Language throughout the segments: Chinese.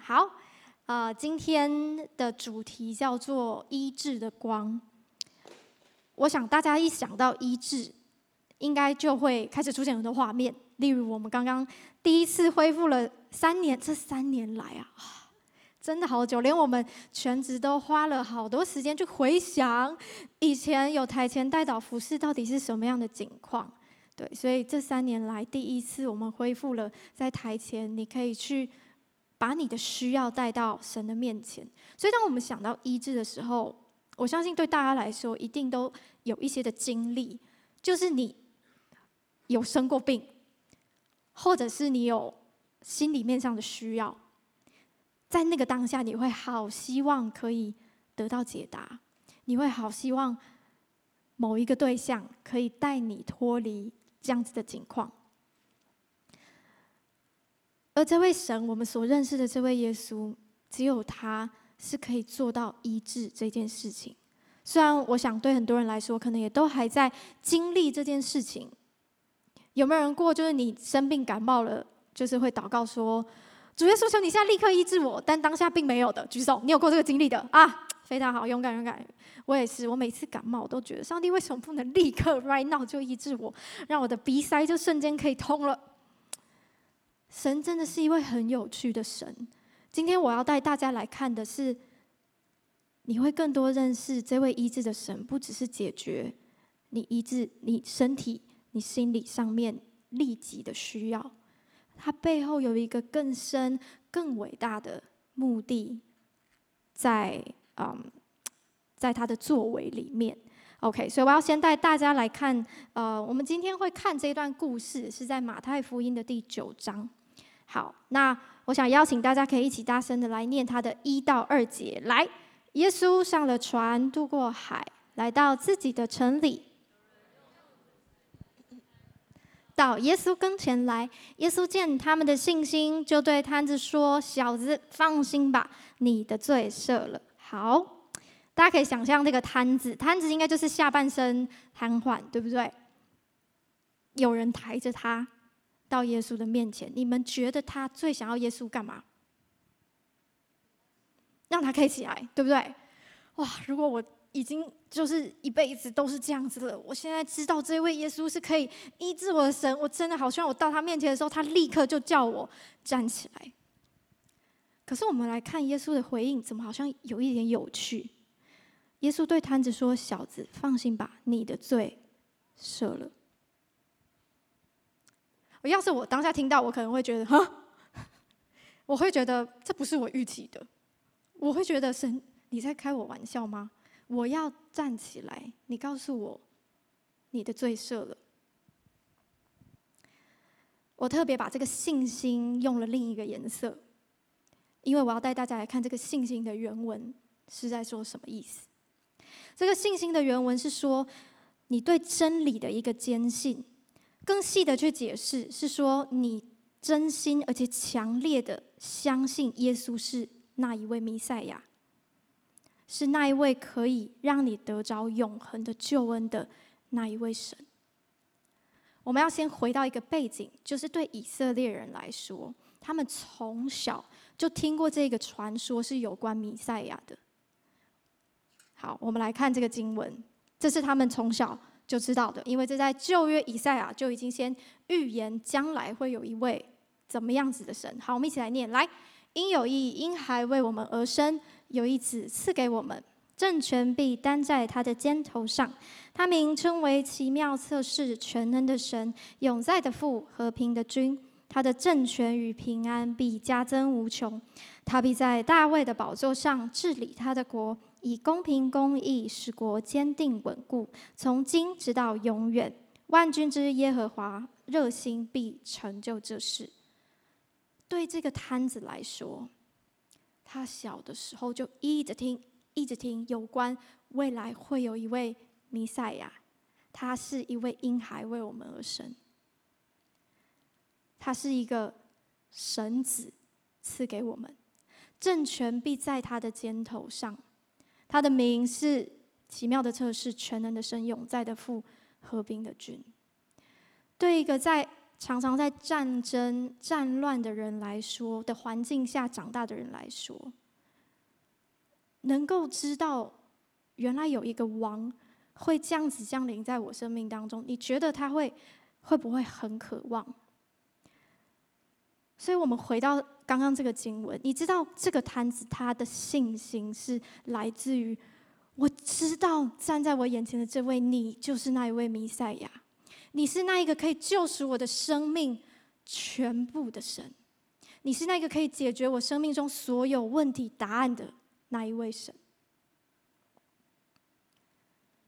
好，呃，今天的主题叫做医治的光。我想大家一想到医治，应该就会开始出现很多画面，例如我们刚刚第一次恢复了三年，这三年来啊，真的好久，连我们全职都花了好多时间去回想以前有台前代导服饰到底是什么样的景况。对，所以这三年来第一次我们恢复了在台前，你可以去。把你的需要带到神的面前，所以当我们想到医治的时候，我相信对大家来说一定都有一些的经历，就是你有生过病，或者是你有心里面上的需要，在那个当下，你会好希望可以得到解答，你会好希望某一个对象可以带你脱离这样子的境况。而这位神，我们所认识的这位耶稣，只有他是可以做到医治这件事情。虽然我想对很多人来说，可能也都还在经历这件事情。有没有人过，就是你生病感冒了，就是会祷告说：“主耶稣，求你现在立刻医治我。”但当下并没有的，举手，你有过这个经历的啊？非常好，勇敢勇敢。我也是，我每次感冒，都觉得上帝为什么不能立刻 right now 就医治我，让我的鼻塞就瞬间可以通了。神真的是一位很有趣的神。今天我要带大家来看的是，你会更多认识这位医治的神，不只是解决你医治你身体、你心理上面立即的需要，他背后有一个更深、更伟大的目的，在嗯，在他的作为里面。OK，所以我要先带大家来看，呃，我们今天会看这段故事，是在马太福音的第九章。好，那我想邀请大家可以一起大声的来念他的一到二节。来，耶稣上了船，渡过海，来到自己的城里。到耶稣跟前来，耶稣见他们的信心，就对瘫子说：“小子，放心吧，你的罪赦了。”好，大家可以想象这个瘫子，瘫子应该就是下半身瘫痪，对不对？有人抬着他。到耶稣的面前，你们觉得他最想要耶稣干嘛？让他可以起来，对不对？哇！如果我已经就是一辈子都是这样子了，我现在知道这位耶稣是可以医治我的神，我真的好希望我到他面前的时候，他立刻就叫我站起来。可是我们来看耶稣的回应，怎么好像有一点有趣？耶稣对摊子说：“小子，放心吧，你的罪赦了。”要是我当下听到，我可能会觉得，哈，我会觉得这不是我预期的，我会觉得神，你在开我玩笑吗？我要站起来，你告诉我，你的罪赦了。我特别把这个信心用了另一个颜色，因为我要带大家来看这个信心的原文是在说什么意思。这个信心的原文是说，你对真理的一个坚信。更细的去解释，是说你真心而且强烈的相信耶稣是那一位弥赛亚，是那一位可以让你得着永恒的救恩的那一位神。我们要先回到一个背景，就是对以色列人来说，他们从小就听过这个传说是有关弥赛亚的。好，我们来看这个经文，这是他们从小。就知道的，因为这在旧约以赛亚就已经先预言将来会有一位怎么样子的神。好，我们一起来念：来，因有一婴孩为我们而生，有一子赐给我们，政权必担在他的肩头上。他名称为奇妙测试、全能的神、永在的父、和平的君。他的政权与平安必加增无穷。他必在大卫的宝座上治理他的国。以公平公义使国坚定稳固，从今直到永远。万军之耶和华热心必成就这事。对这个摊子来说，他小的时候就一直听，一直听有关未来会有一位弥赛亚，他是一位婴孩为我们而生，他是一个神子赐给我们，政权必在他的肩头上。他的名是奇妙的测试、全能的神、永在的父、和平的君。对一个在常常在战争、战乱的人来说的环境下长大的人来说，能够知道原来有一个王会这样子降临在我生命当中，你觉得他会会不会很渴望？所以我们回到刚刚这个经文，你知道这个摊子他的信心是来自于，我知道站在我眼前的这位，你就是那一位弥赛亚。你是那一个可以救赎我的生命全部的神，你是那个可以解决我生命中所有问题答案的那一位神。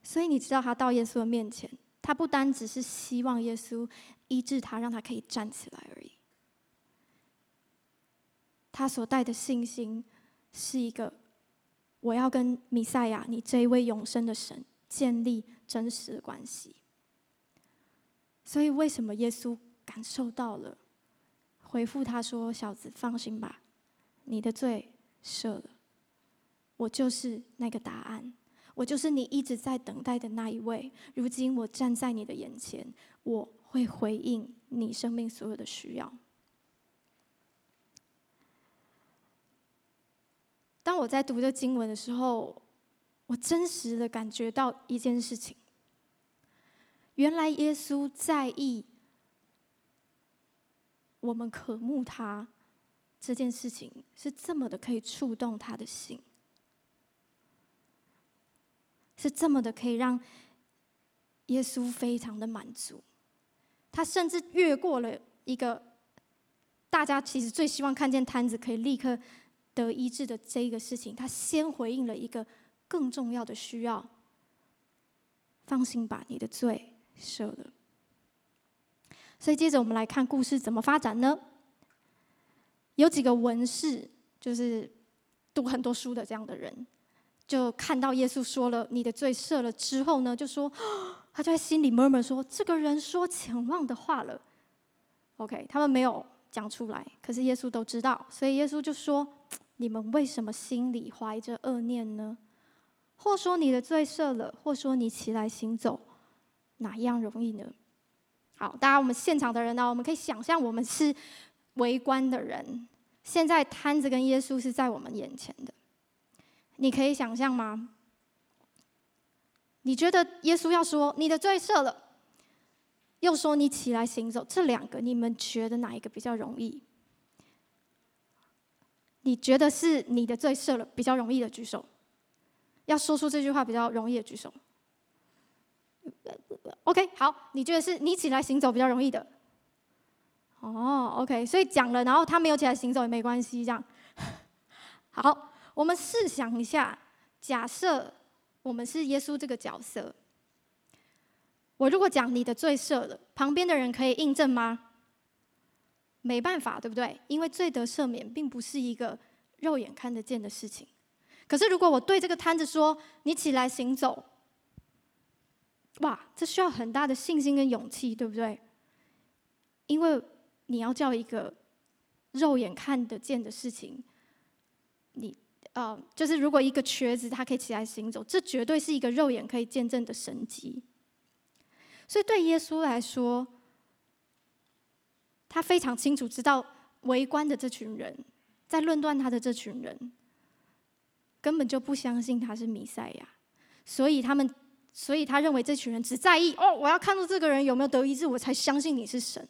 所以你知道，他到耶稣的面前，他不单只是希望耶稣医治他，让他可以站起来而已。他所带的信心是一个，我要跟弥赛亚，你这一位永生的神建立真实的关系。所以，为什么耶稣感受到了？回复他说：“小子，放心吧，你的罪赦了。我就是那个答案，我就是你一直在等待的那一位。如今我站在你的眼前，我会回应你生命所有的需要。”当我在读这经文的时候，我真实的感觉到一件事情。原来耶稣在意我们渴慕他这件事情，是这么的可以触动他的心，是这么的可以让耶稣非常的满足。他甚至越过了一个大家其实最希望看见摊子可以立刻得医治的这个事情，他先回应了一个更重要的需要：放心吧，你的罪。赦了，所以接着我们来看故事怎么发展呢？有几个文士，就是读很多书的这样的人，就看到耶稣说了“你的罪赦了”之后呢，就说他就在心里 murmur 说：“这个人说僭妄的话了。” OK，他们没有讲出来，可是耶稣都知道，所以耶稣就说：“你们为什么心里怀着恶念呢？或说你的罪赦了，或说你起来行走。”哪一样容易呢？好，大家，我们现场的人呢，我们可以想象，我们是围观的人。现在摊子跟耶稣是在我们眼前的，你可以想象吗？你觉得耶稣要说你的罪赦了，又说你起来行走，这两个你们觉得哪一个比较容易？你觉得是你的罪赦了比较容易的举手，要说出这句话比较容易的举手。OK，好，你觉得是你起来行走比较容易的？哦，OK，所以讲了，然后他没有起来行走也没关系，这样。好，我们试想一下，假设我们是耶稣这个角色，我如果讲你的罪赦了，旁边的人可以印证吗？没办法，对不对？因为罪得赦免并不是一个肉眼看得见的事情。可是如果我对这个瘫子说，你起来行走。哇，这需要很大的信心跟勇气，对不对？因为你要叫一个肉眼看得见的事情，你呃，就是如果一个瘸子他可以起来行走，这绝对是一个肉眼可以见证的神迹。所以对耶稣来说，他非常清楚知道围观的这群人在论断他的这群人根本就不相信他是弥赛亚，所以他们。所以他认为这群人只在意哦，我要看到这个人有没有得医治，我才相信你是神。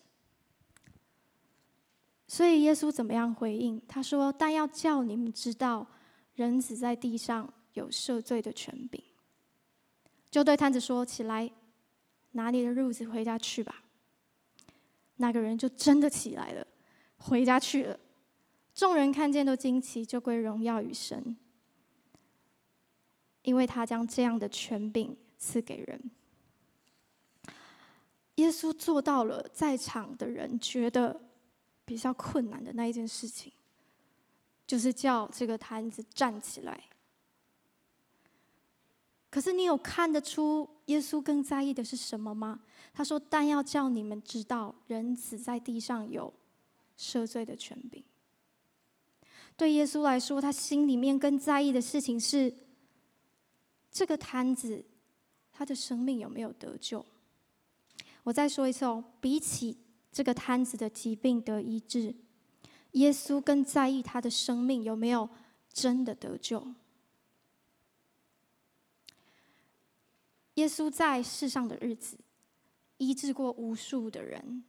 所以耶稣怎么样回应？他说：“但要叫你们知道，人子在地上有赦罪的权柄。”就对摊子说：“起来，拿你的褥子回家去吧。”那个人就真的起来了，回家去了。众人看见都惊奇，就归荣耀与神，因为他将这样的权柄。赐给人，耶稣做到了在场的人觉得比较困难的那一件事情，就是叫这个瘫子站起来。可是你有看得出耶稣更在意的是什么吗？他说：“但要叫你们知道，人子在地上有赦罪的权柄。”对耶稣来说，他心里面更在意的事情是这个摊子。他的生命有没有得救？我再说一次哦，比起这个摊子的疾病得医治，耶稣更在意他的生命有没有真的得救。耶稣在世上的日子，医治过无数的人。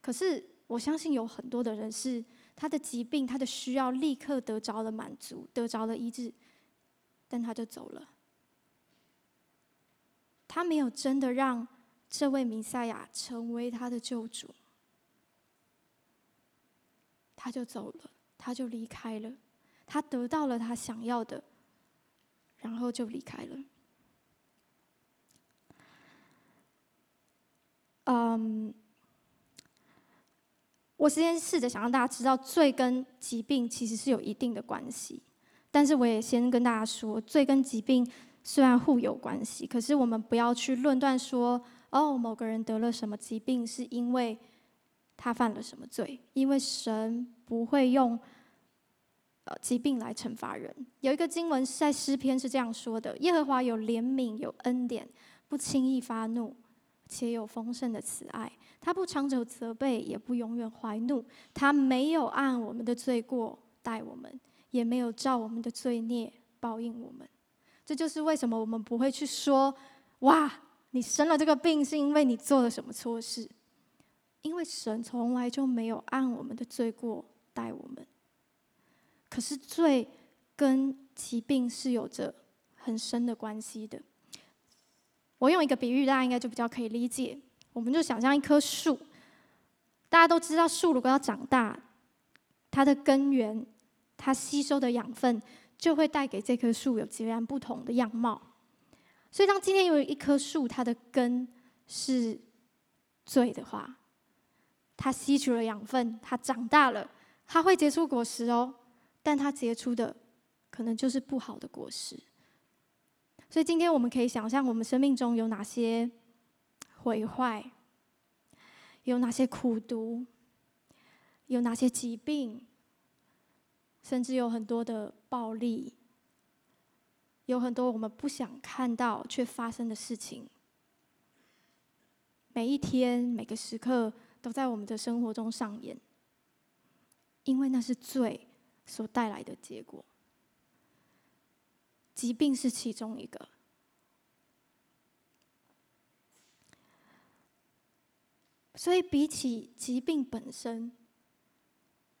可是我相信有很多的人是他的疾病、他的需要立刻得着了满足，得着了医治，但他就走了。他没有真的让这位弥赛亚成为他的救主，他就走了，他就离开了，他得到了他想要的，然后就离开了。嗯，我先试着想让大家知道，罪跟疾病其实是有一定的关系，但是我也先跟大家说，罪跟疾病虽然互有关系，可是我们不要去论断说。哦，某个人得了什么疾病，是因为他犯了什么罪？因为神不会用呃疾病来惩罚人。有一个经文是在诗篇是这样说的：耶和华有怜悯，有恩典，不轻易发怒，且有丰盛的慈爱。他不长久责备，也不永远怀怒。他没有按我们的罪过待我们，也没有照我们的罪孽报应我们。这就是为什么我们不会去说哇。你生了这个病，是因为你做了什么错事？因为神从来就没有按我们的罪过待我们。可是罪跟疾病是有着很深的关系的。我用一个比喻，大家应该就比较可以理解。我们就想象一棵树，大家都知道，树如果要长大，它的根源，它吸收的养分，就会带给这棵树有截然不同的样貌。所以，当今天有一棵树，它的根是罪的话，它吸取了养分，它长大了，它会结出果实哦。但它结出的可能就是不好的果实。所以，今天我们可以想象，我们生命中有哪些毁坏，有哪些苦毒，有哪些疾病，甚至有很多的暴力。有很多我们不想看到却发生的事情，每一天每个时刻都在我们的生活中上演，因为那是罪所带来的结果。疾病是其中一个，所以比起疾病本身，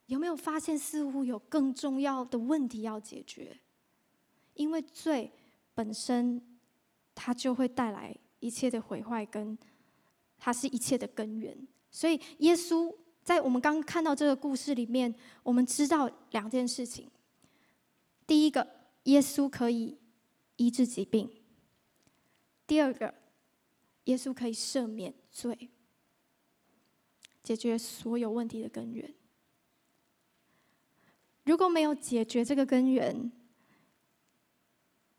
有没有发现似乎有更重要的问题要解决？因为罪本身，它就会带来一切的毁坏，跟它是一切的根源。所以，耶稣在我们刚看到这个故事里面，我们知道两件事情：第一个，耶稣可以医治疾病；第二个，耶稣可以赦免罪，解决所有问题的根源。如果没有解决这个根源，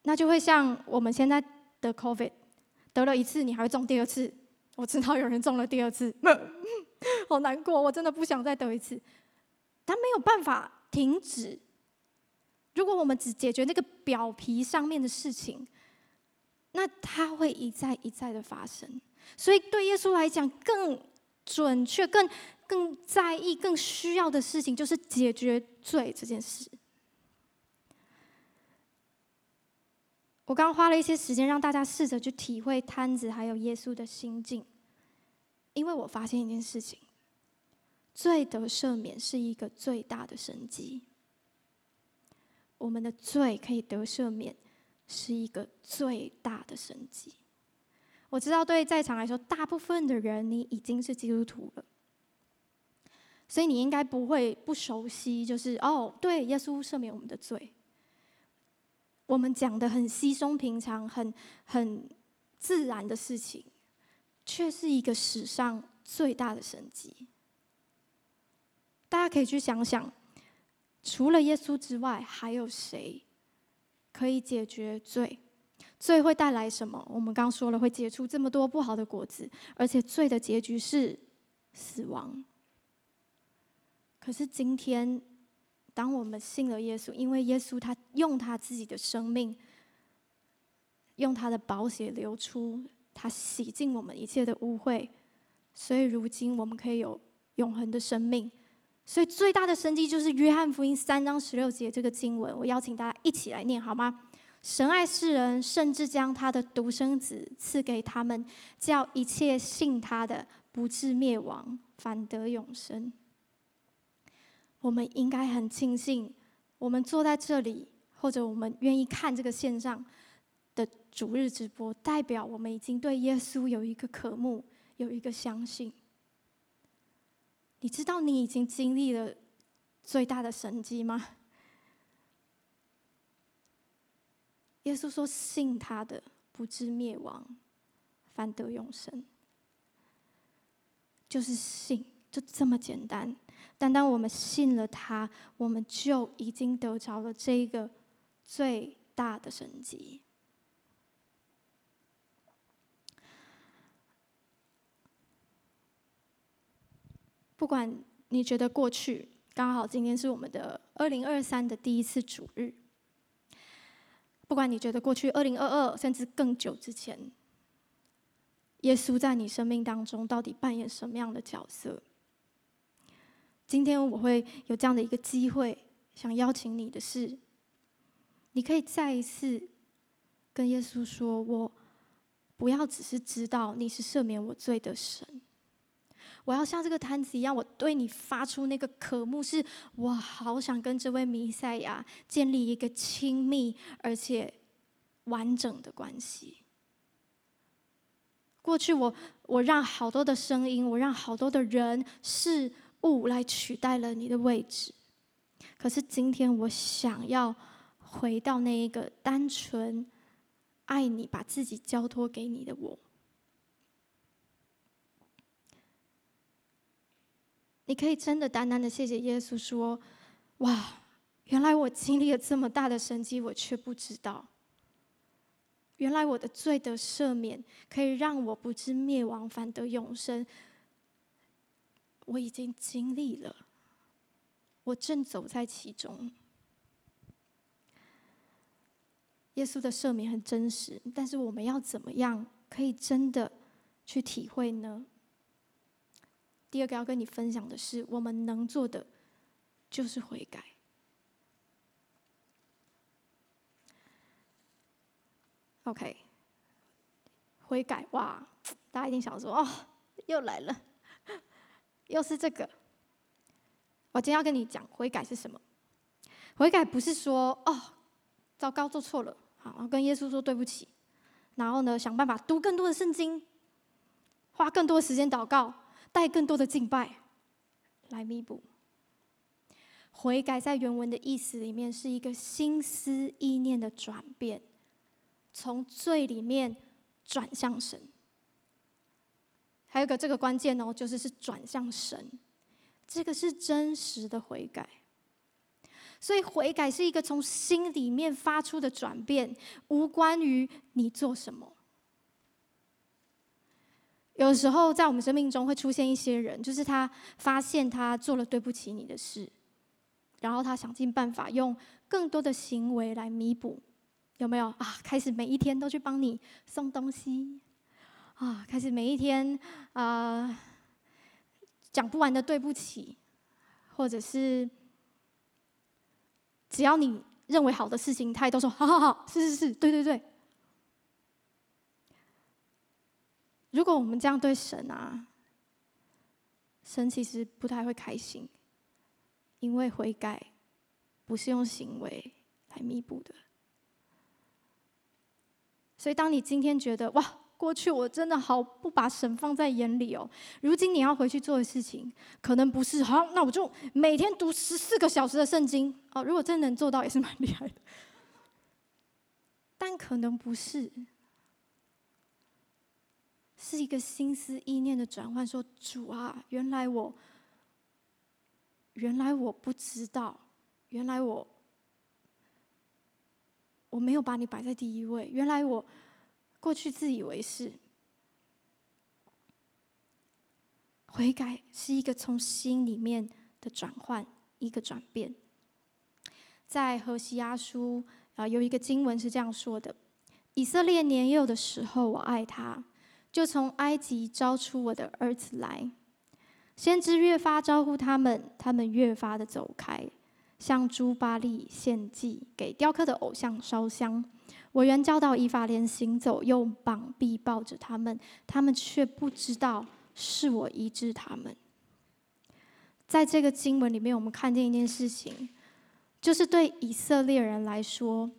那就会像我们现在得 COVID，得了一次，你还会中第二次。我知道有人中了第二次，好难过，我真的不想再得一次。但没有办法停止。如果我们只解决那个表皮上面的事情，那它会一再一再的发生。所以对耶稣来讲，更准确、更更在意、更需要的事情，就是解决罪这件事。我刚花了一些时间让大家试着去体会摊子还有耶稣的心境，因为我发现一件事情：罪得赦免是一个最大的神迹。我们的罪可以得赦免，是一个最大的神迹。我知道对在场来说，大部分的人你已经是基督徒了，所以你应该不会不熟悉，就是哦，对，耶稣赦免我们的罪。我们讲的很稀松平常、很很自然的事情，却是一个史上最大的神迹。大家可以去想想，除了耶稣之外，还有谁可以解决罪？罪会带来什么？我们刚说了，会结出这么多不好的果子，而且罪的结局是死亡。可是今天。当我们信了耶稣，因为耶稣他用他自己的生命，用他的宝血流出，他洗净我们一切的污秽，所以如今我们可以有永恒的生命。所以最大的生机就是约翰福音三章十六节这个经文，我邀请大家一起来念好吗？神爱世人，甚至将他的独生子赐给他们，叫一切信他的不至灭亡，反得永生。我们应该很庆幸，我们坐在这里，或者我们愿意看这个线上的主日直播，代表我们已经对耶稣有一个渴慕，有一个相信。你知道你已经经历了最大的神迹吗？耶稣说：“信他的不至灭亡，反得永生。”就是信，就这么简单。单单我们信了他，我们就已经得着了这个最大的神迹。不管你觉得过去刚好今天是我们的二零二三的第一次主日，不管你觉得过去二零二二甚至更久之前。耶稣在你生命当中到底扮演什么样的角色？今天我会有这样的一个机会，想邀请你的是，你可以再一次跟耶稣说：“我不要只是知道你是赦免我罪的神，我要像这个摊子一样，我对你发出那个渴慕，是我好想跟这位弥赛亚建立一个亲密而且完整的关系。”过去我我让好多的声音，我让好多的人事物来取代了你的位置。可是今天我想要回到那一个单纯爱你、把自己交托给你的我。你可以真的单单的谢谢耶稣说：“哇，原来我经历了这么大的神迹，我却不知道。”原来我的罪得赦免，可以让我不至灭亡，反得永生。我已经经历了，我正走在其中。耶稣的赦免很真实，但是我们要怎么样可以真的去体会呢？第二个要跟你分享的是，我们能做的就是悔改。OK，悔改哇！大家一定想说：“哦，又来了，又是这个。”我今天要跟你讲，悔改是什么？悔改不是说：“哦，糟糕，做错了，好，跟耶稣说对不起。”然后呢，想办法读更多的圣经，花更多的时间祷告，带更多的敬拜来弥补。悔改在原文的意思里面是一个心思意念的转变。从罪里面转向神，还有个这个关键哦，就是是转向神，这个是真实的悔改。所以悔改是一个从心里面发出的转变，无关于你做什么。有时候在我们生命中会出现一些人，就是他发现他做了对不起你的事，然后他想尽办法用更多的行为来弥补。有没有啊？开始每一天都去帮你送东西啊！开始每一天啊，讲不完的对不起，或者是只要你认为好的事情，他也都说好好好，是是是，对对对。如果我们这样对神啊，神其实不太会开心，因为悔改不是用行为来弥补的。所以，当你今天觉得哇，过去我真的好不把神放在眼里哦，如今你要回去做的事情，可能不是好，那我就每天读十四个小时的圣经哦。如果真能做到，也是蛮厉害的，但可能不是，是一个心思意念的转换。说主啊，原来我，原来我不知道，原来我。我没有把你摆在第一位，原来我过去自以为是。悔改是一个从心里面的转换，一个转变。在何西阿书啊，有一个经文是这样说的：“以色列年幼的时候，我爱他；就从埃及招出我的儿子来。先知越发招呼他们，他们越发的走开，向朱巴利献祭，给雕刻的偶像烧香。我原教导以法莲行走，用膀臂抱着他们，他们却不知道是我医治他们。在这个经文里面，我们看见一件事情，就是对以色列人来说，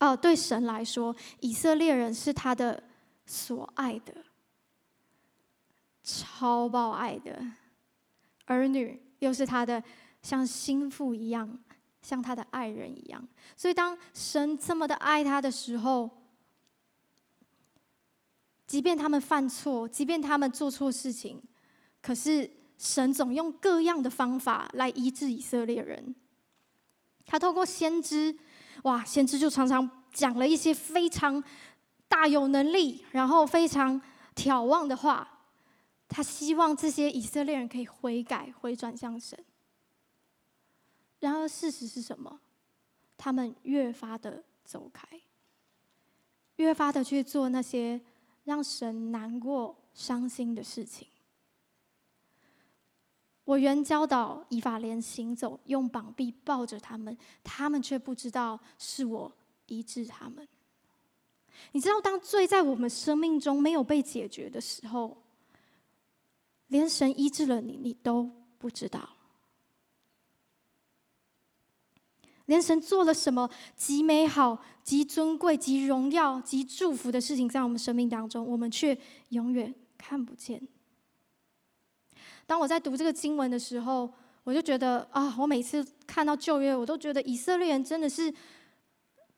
哦，对神来说，以色列人是他的所爱的，超爆爱的儿女，又是他的像心腹一样，像他的爱人一样。所以，当神这么的爱他的时候，即便他们犯错，即便他们做错事情，可是。神总用各样的方法来医治以色列人。他透过先知，哇，先知就常常讲了一些非常大有能力，然后非常挑望的话。他希望这些以色列人可以悔改、回转向神。然而事实是什么？他们越发的走开，越发的去做那些让神难过、伤心的事情。我原教导以法莲行走，用膀臂抱着他们，他们却不知道是我医治他们。你知道，当罪在我们生命中没有被解决的时候，连神医治了你，你都不知道。连神做了什么极美好、极尊贵、极荣耀、极祝福的事情在我们生命当中，我们却永远看不见。当我在读这个经文的时候，我就觉得啊，我每次看到旧约，我都觉得以色列人真的是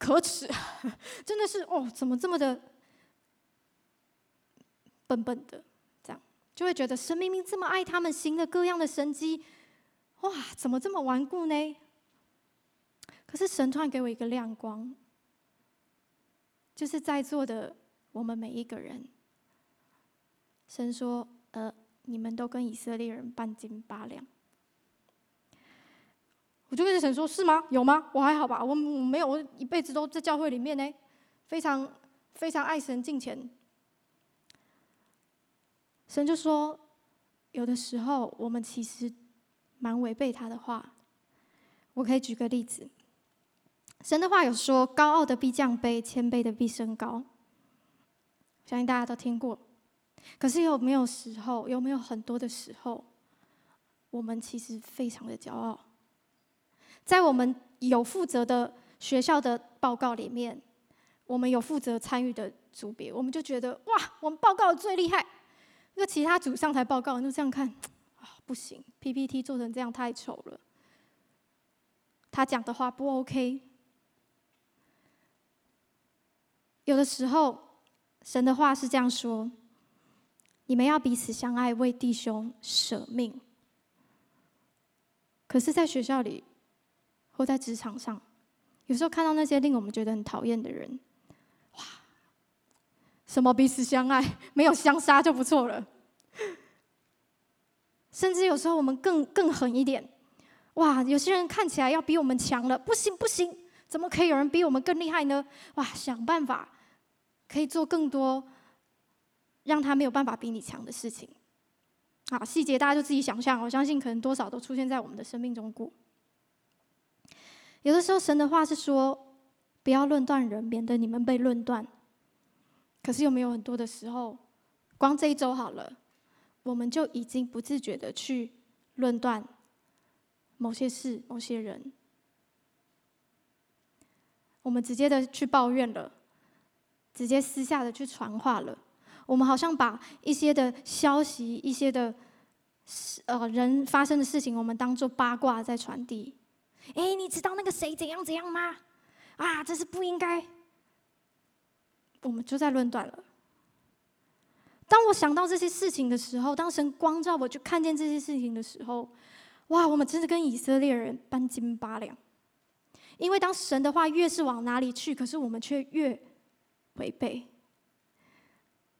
可耻，真的是哦，怎么这么的笨笨的？这样就会觉得神明明这么爱他们，行了各样的神迹，哇，怎么这么顽固呢？可是神突然给我一个亮光，就是在座的我们每一个人，神说，呃。你们都跟以色列人半斤八两，我就跟神说：“是吗？有吗？我还好吧，我我没有，我一辈子都在教会里面呢，非常非常爱神敬虔。”神就说：“有的时候我们其实蛮违背他的话。我可以举个例子，神的话有说：‘高傲的必降卑，谦卑的必升高。’相信大家都听过。”可是有没有时候，有没有很多的时候，我们其实非常的骄傲。在我们有负责的学校的报告里面，我们有负责参与的组别，我们就觉得哇，我们报告最厉害。那其他组上台报告，就这样看啊，不行，PPT 做成这样太丑了。他讲的话不 OK。有的时候，神的话是这样说。你们要彼此相爱，为弟兄舍命。可是，在学校里或在职场上，有时候看到那些令我们觉得很讨厌的人，哇，什么彼此相爱，没有相杀就不错了。甚至有时候我们更更狠一点，哇，有些人看起来要比我们强了，不行不行，怎么可以有人比我们更厉害呢？哇，想办法可以做更多。让他没有办法比你强的事情，啊，细节大家就自己想象。我相信可能多少都出现在我们的生命中过。有的时候，神的话是说，不要论断人，免得你们被论断。可是有没有很多的时候，光这一周好了，我们就已经不自觉的去论断某些事、某些人，我们直接的去抱怨了，直接私下的去传话了。我们好像把一些的消息、一些的呃人发生的事情，我们当做八卦在传递。哎，你知道那个谁怎样怎样吗？啊，这是不应该。我们就在论断了。当我想到这些事情的时候，当神光照我去看见这些事情的时候，哇，我们真的跟以色列人半斤八两。因为当神的话越是往哪里去，可是我们却越违背。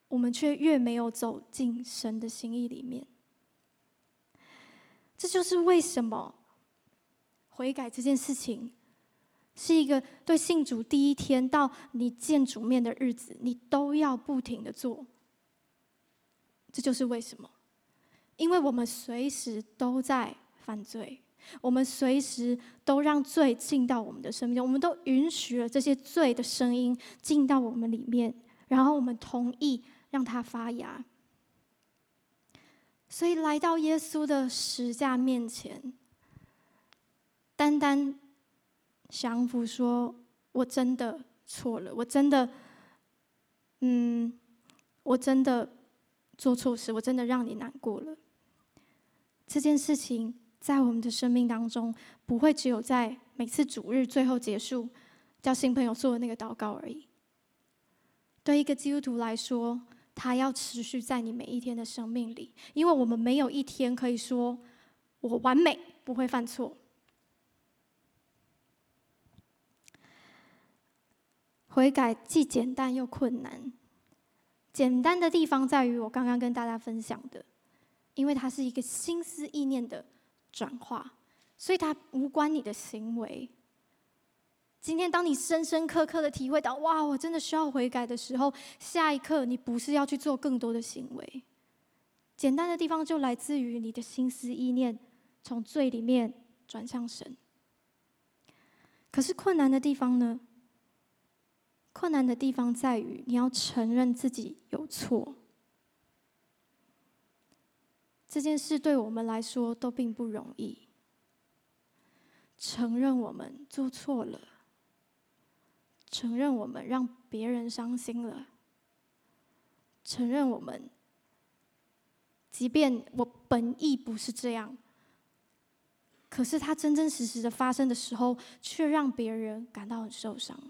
我们却越没有走进神的心意里面，这就是为什么悔改这件事情是一个对信主第一天到你见主面的日子，你都要不停的做。这就是为什么，因为我们随时都在犯罪，我们随时都让罪进到我们的生命中，我们都允许了这些罪的声音进到我们里面，然后我们同意让它发芽。所以来到耶稣的十架面前，单单降服说：“我真的错了，我真的，嗯，我真的做错事，我真的让你难过了。”这件事情在我们的生命当中，不会只有在每次主日最后结束叫新朋友做的那个祷告而已。对一个基督徒来说，他要持续在你每一天的生命里，因为我们没有一天可以说我完美，不会犯错。悔改既简单又困难。简单的地方在于我刚刚跟大家分享的，因为它是一个心思意念的转化，所以它无关你的行为。今天，当你深深刻刻的体会到“哇，我真的需要悔改”的时候，下一刻你不是要去做更多的行为。简单的地方就来自于你的心思意念从罪里面转向神。可是困难的地方呢？困难的地方在于你要承认自己有错。这件事对我们来说都并不容易。承认我们做错了。承认我们让别人伤心了，承认我们，即便我本意不是这样，可是它真真实实的发生的时候，却让别人感到很受伤。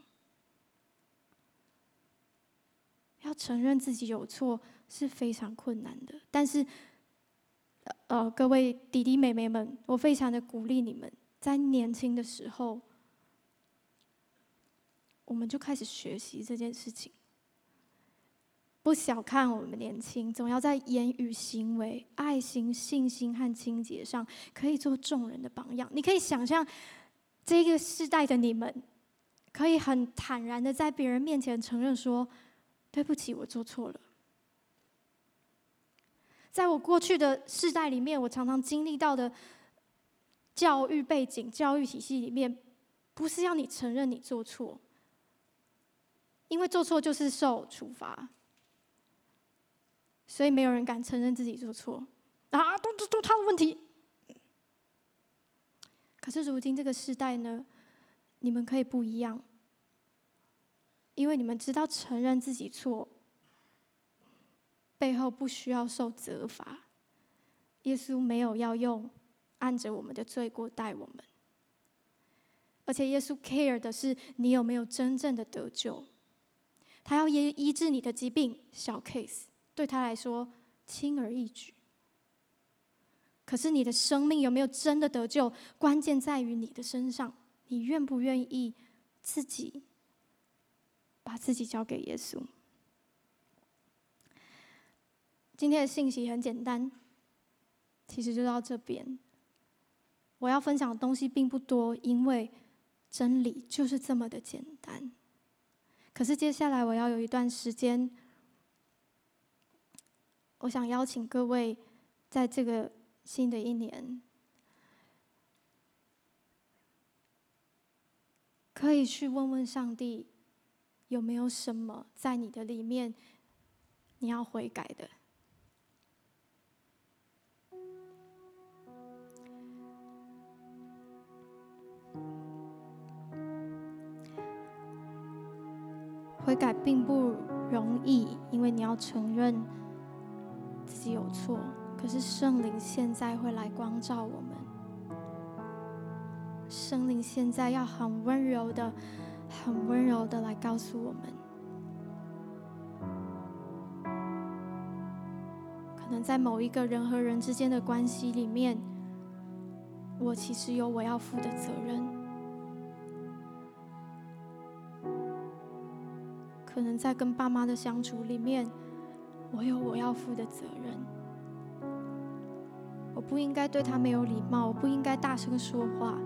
要承认自己有错是非常困难的，但是，呃，各位弟弟妹妹们，我非常的鼓励你们，在年轻的时候。我们就开始学习这件事情。不小看我们年轻，总要在言语、行为、爱心、信心和清洁上，可以做众人的榜样。你可以想象，这个世代的你们，可以很坦然的在别人面前承认说：“对不起，我做错了。”在我过去的世代里面，我常常经历到的教育背景、教育体系里面，不是要你承认你做错。因为做错就是受处罚，所以没有人敢承认自己做错啊，都都都他的问题。可是如今这个时代呢，你们可以不一样，因为你们知道承认自己错背后不需要受责罚，耶稣没有要用按着我们的罪过待我们，而且耶稣 care 的是你有没有真正的得救。他要医医治你的疾病，小 case，对他来说轻而易举。可是你的生命有没有真的得救？关键在于你的身上，你愿不愿意自己把自己交给耶稣？今天的信息很简单，其实就到这边。我要分享的东西并不多，因为真理就是这么的简单。可是接下来我要有一段时间，我想邀请各位，在这个新的一年，可以去问问上帝，有没有什么在你的里面，你要悔改的。悔改并不容易，因为你要承认自己有错。可是圣灵现在会来光照我们，圣灵现在要很温柔的、很温柔的来告诉我们，可能在某一个人和人之间的关系里面，我其实有我要负的责任。可能在跟爸妈的相处里面，我有我要负的责任。我不应该对他没有礼貌，我不应该大声说话。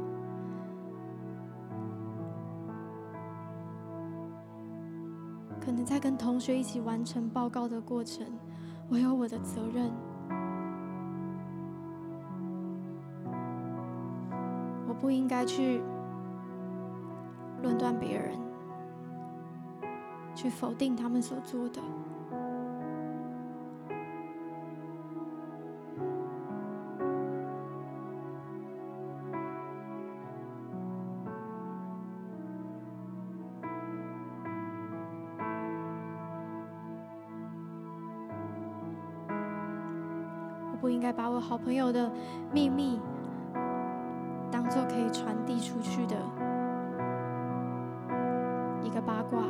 可能在跟同学一起完成报告的过程，我有我的责任。我不应该去论断别人，去否定他们所做的。不应该把我好朋友的秘密当做可以传递出去的一个八卦，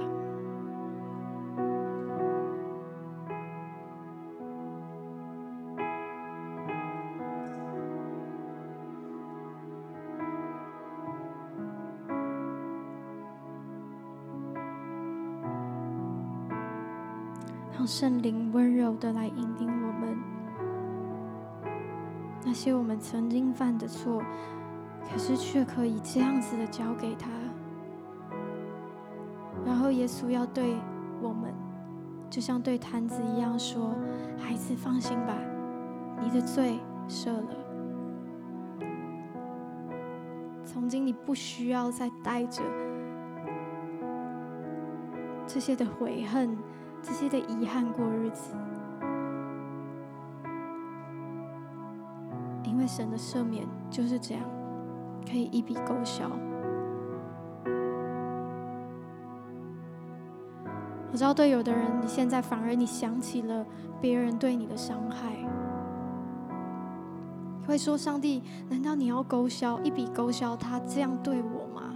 让圣灵温柔的来引领我。些我们曾经犯的错，可是却可以这样子的交给他。然后耶稣要对我们，就像对坛子一样说：“孩子，放心吧，你的罪赦了。从今你不需要再带着这些的悔恨、这些的遗憾过日子。”为神的赦免就是这样，可以一笔勾销。我知道，对有的人，你现在反而你想起了别人对你的伤害，你会说：“上帝，难道你要勾销一笔勾销他这样对我吗？”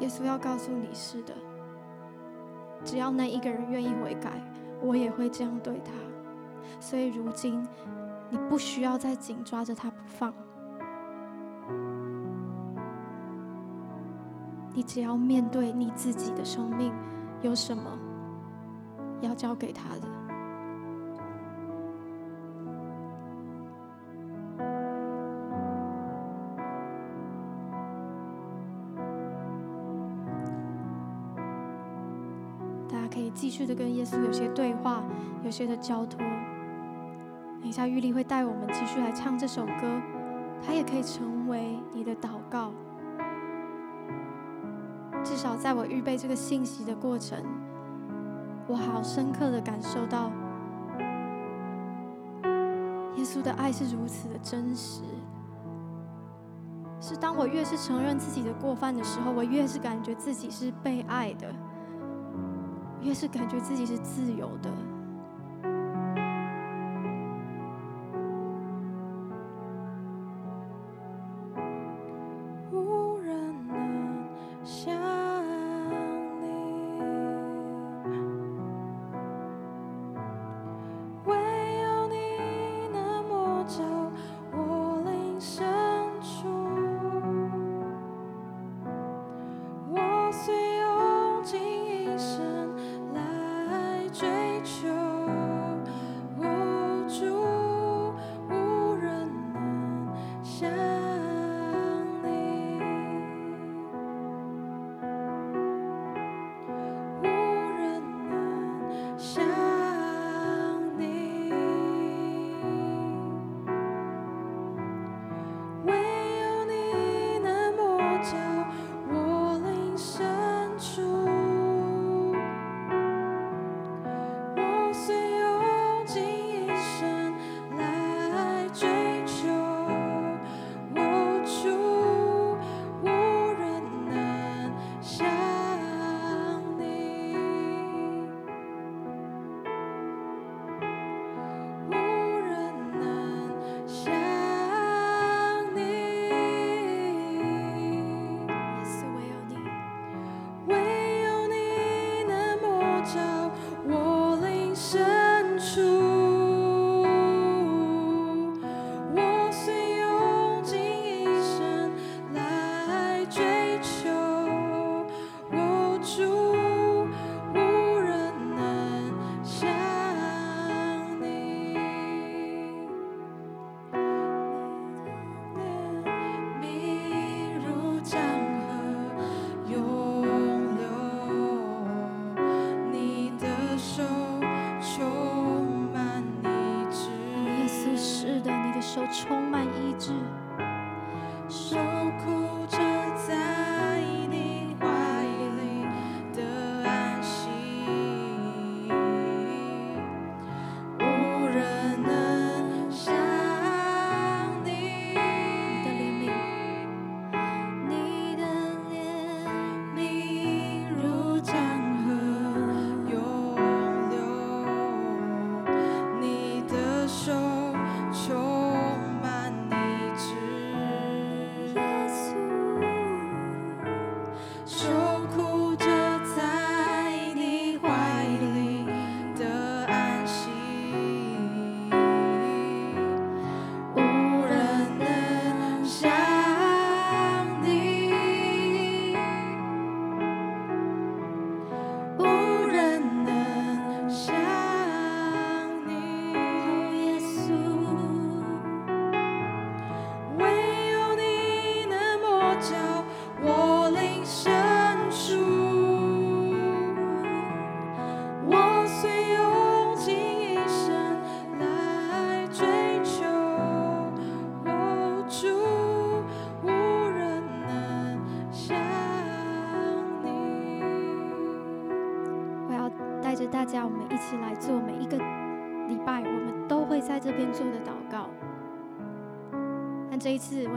耶稣要告诉你：是的，只要那一个人愿意悔改，我也会这样对他。所以，如今你不需要再紧抓着他不放，你只要面对你自己的生命，有什么要交给他的。大家可以继续的跟耶稣有些对话，有些的交托。等一下，玉丽会带我们继续来唱这首歌，它也可以成为你的祷告。至少在我预备这个信息的过程，我好深刻的感受到，耶稣的爱是如此的真实。是当我越是承认自己的过犯的时候，我越是感觉自己是被爱的，越是感觉自己是自由的。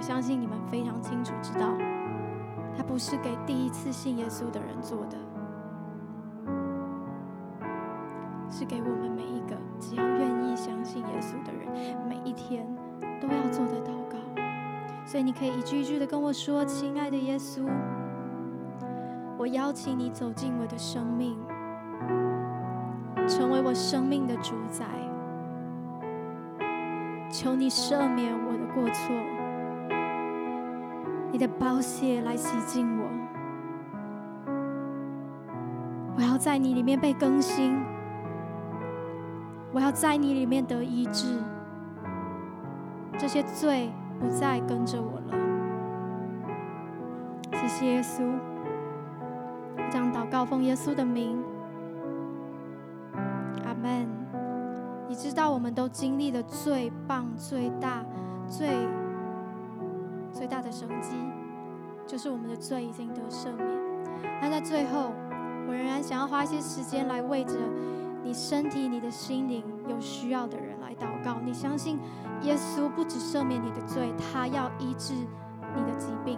相信你们非常清楚知道，它不是给第一次信耶稣的人做的，是给我们每一个只要愿意相信耶稣的人，每一天都要做的祷告。所以你可以一句一句的跟我说：“亲爱的耶稣，我邀请你走进我的生命，成为我生命的主宰。求你赦免我的过错，的宝血来洗净我。我要在你里面被更新，我要在你里面得医治。这些罪。”不再跟着我了，谢谢耶稣。这样祷告，奉耶稣的名，阿门。你知道，我们都经历了最棒、最大、最最大的神机，就是我们的罪已经得赦免。但在最后，我仍然想要花一些时间来为着你身体、你的心灵有需要的人来祷告。你相信？耶稣不只赦免你的罪，他要医治你的疾病，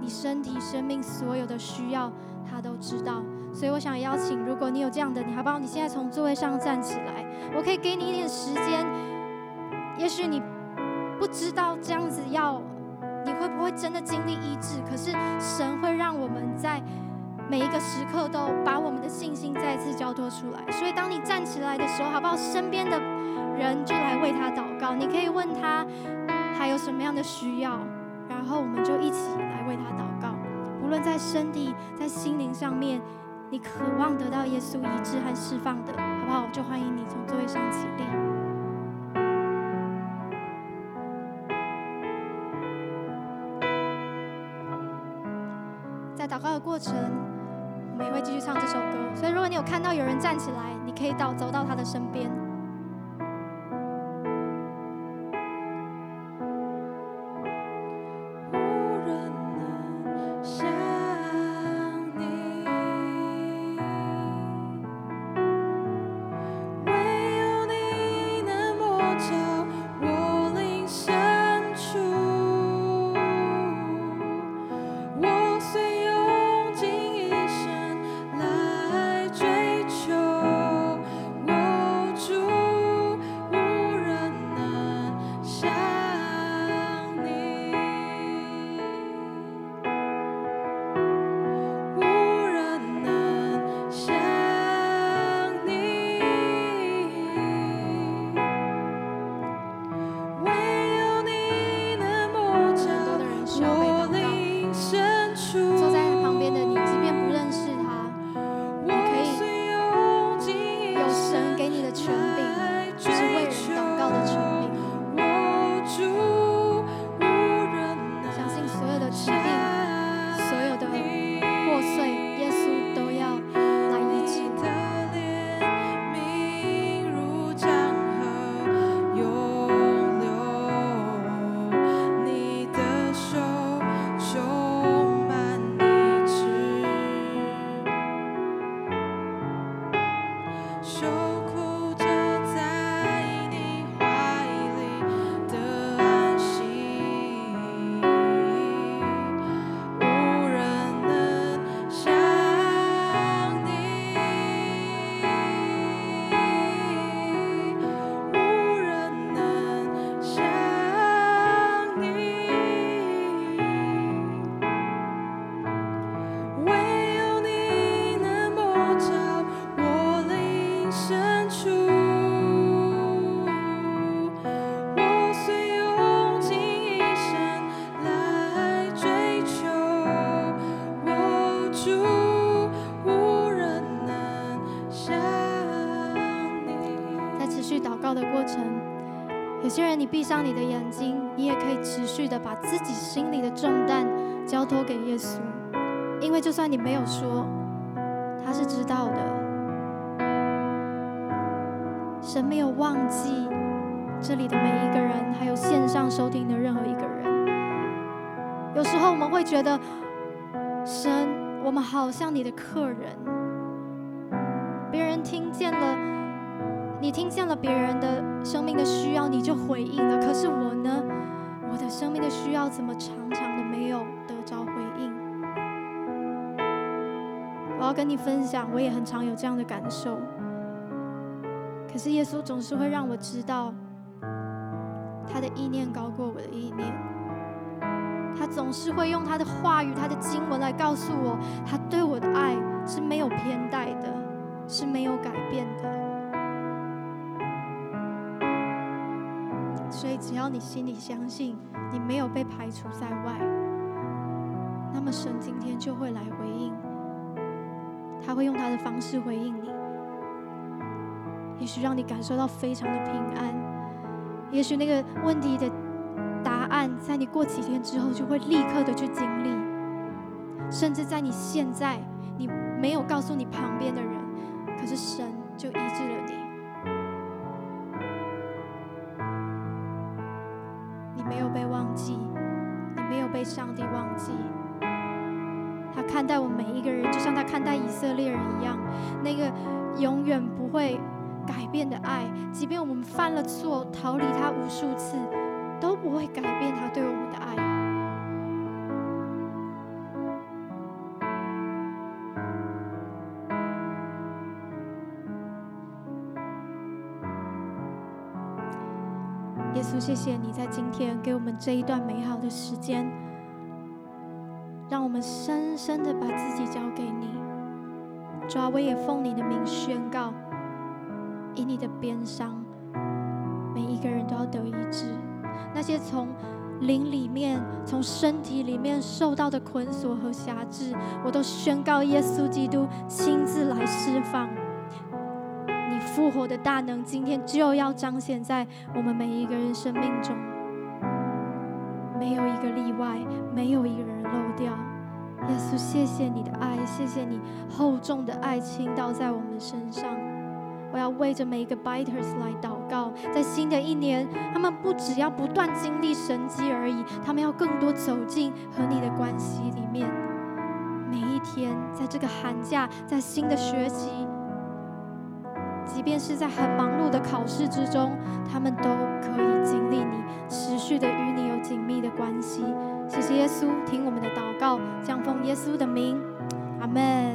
你身体、生命所有的需要，他都知道。所以我想邀请，如果你有这样的，你好不好？你现在从座位上站起来，我可以给你一点时间。也许你不知道这样子要，你会不会真的经历医治？可是神会让我们在每一个时刻都把我们的信心再次交托出来。所以当你站起来的时候，好不好？身边的。人就来为他祷告，你可以问他还有什么样的需要，然后我们就一起来为他祷告。无论在身体、在心灵上面，你渴望得到耶稣医治和释放的，好不好？就欢迎你从座位上起立。告的过程，我们也会继续唱这首歌。所以，如果你有看到有人站起来，你可以到走到他的身边。闭上你的眼睛，你也可以持续的把自己心里的重担交托给耶稣，因为就算你没有说，他是知道的。神没有忘记这里的每一个人，还有线上收听的任何一个人。有时候我们会觉得，神，我们好像你的客人，别人听见了，你听见了别人的生命的需要，你就回应了。可是我呢？我的生命的需要怎么常常的没有得着回应？我要跟你分享，我也很常有这样的感受。可是耶稣总是会让我知道，他的意念高过我的意念。他总是会用他的话语、他的经文来告诉我，他对我的爱是没有偏待的，是没有改变的。只要你心里相信你没有被排除在外，那么神今天就会来回应。他会用他的方式回应你，也许让你感受到非常的平安，也许那个问题的答案在你过几天之后就会立刻的去经历，甚至在你现在你没有告诉你旁边的人，可是神就医治了。看待我们每一个人，就像他看待以色列人一样，那个永远不会改变的爱，即便我们犯了错，逃离他无数次，都不会改变他对我们的爱。耶稣，谢谢你在今天给我们这一段美好的时间。深深的把自己交给你，主啊，我也奉你的名宣告，以你的鞭伤，每一个人都要得医治。那些从灵里面、从身体里面受到的捆锁和辖制，我都宣告耶稣基督亲自来释放。你复活的大能，今天就要彰显在我们每一个人生命中。没有一个例外，没有一个人漏掉。耶稣，谢谢你的爱，谢谢你厚重的爱倾倒在我们身上。我要为着每一个 biters 来祷告，在新的一年，他们不只要不断经历神迹而已，他们要更多走进和你的关系里面。每一天，在这个寒假，在新的学期，即便是在很忙碌的考试之中，他们都可以经历你，持续的与你有紧密的关系。谢谢耶稣，听我们的祷告，降奉耶稣的名，阿门。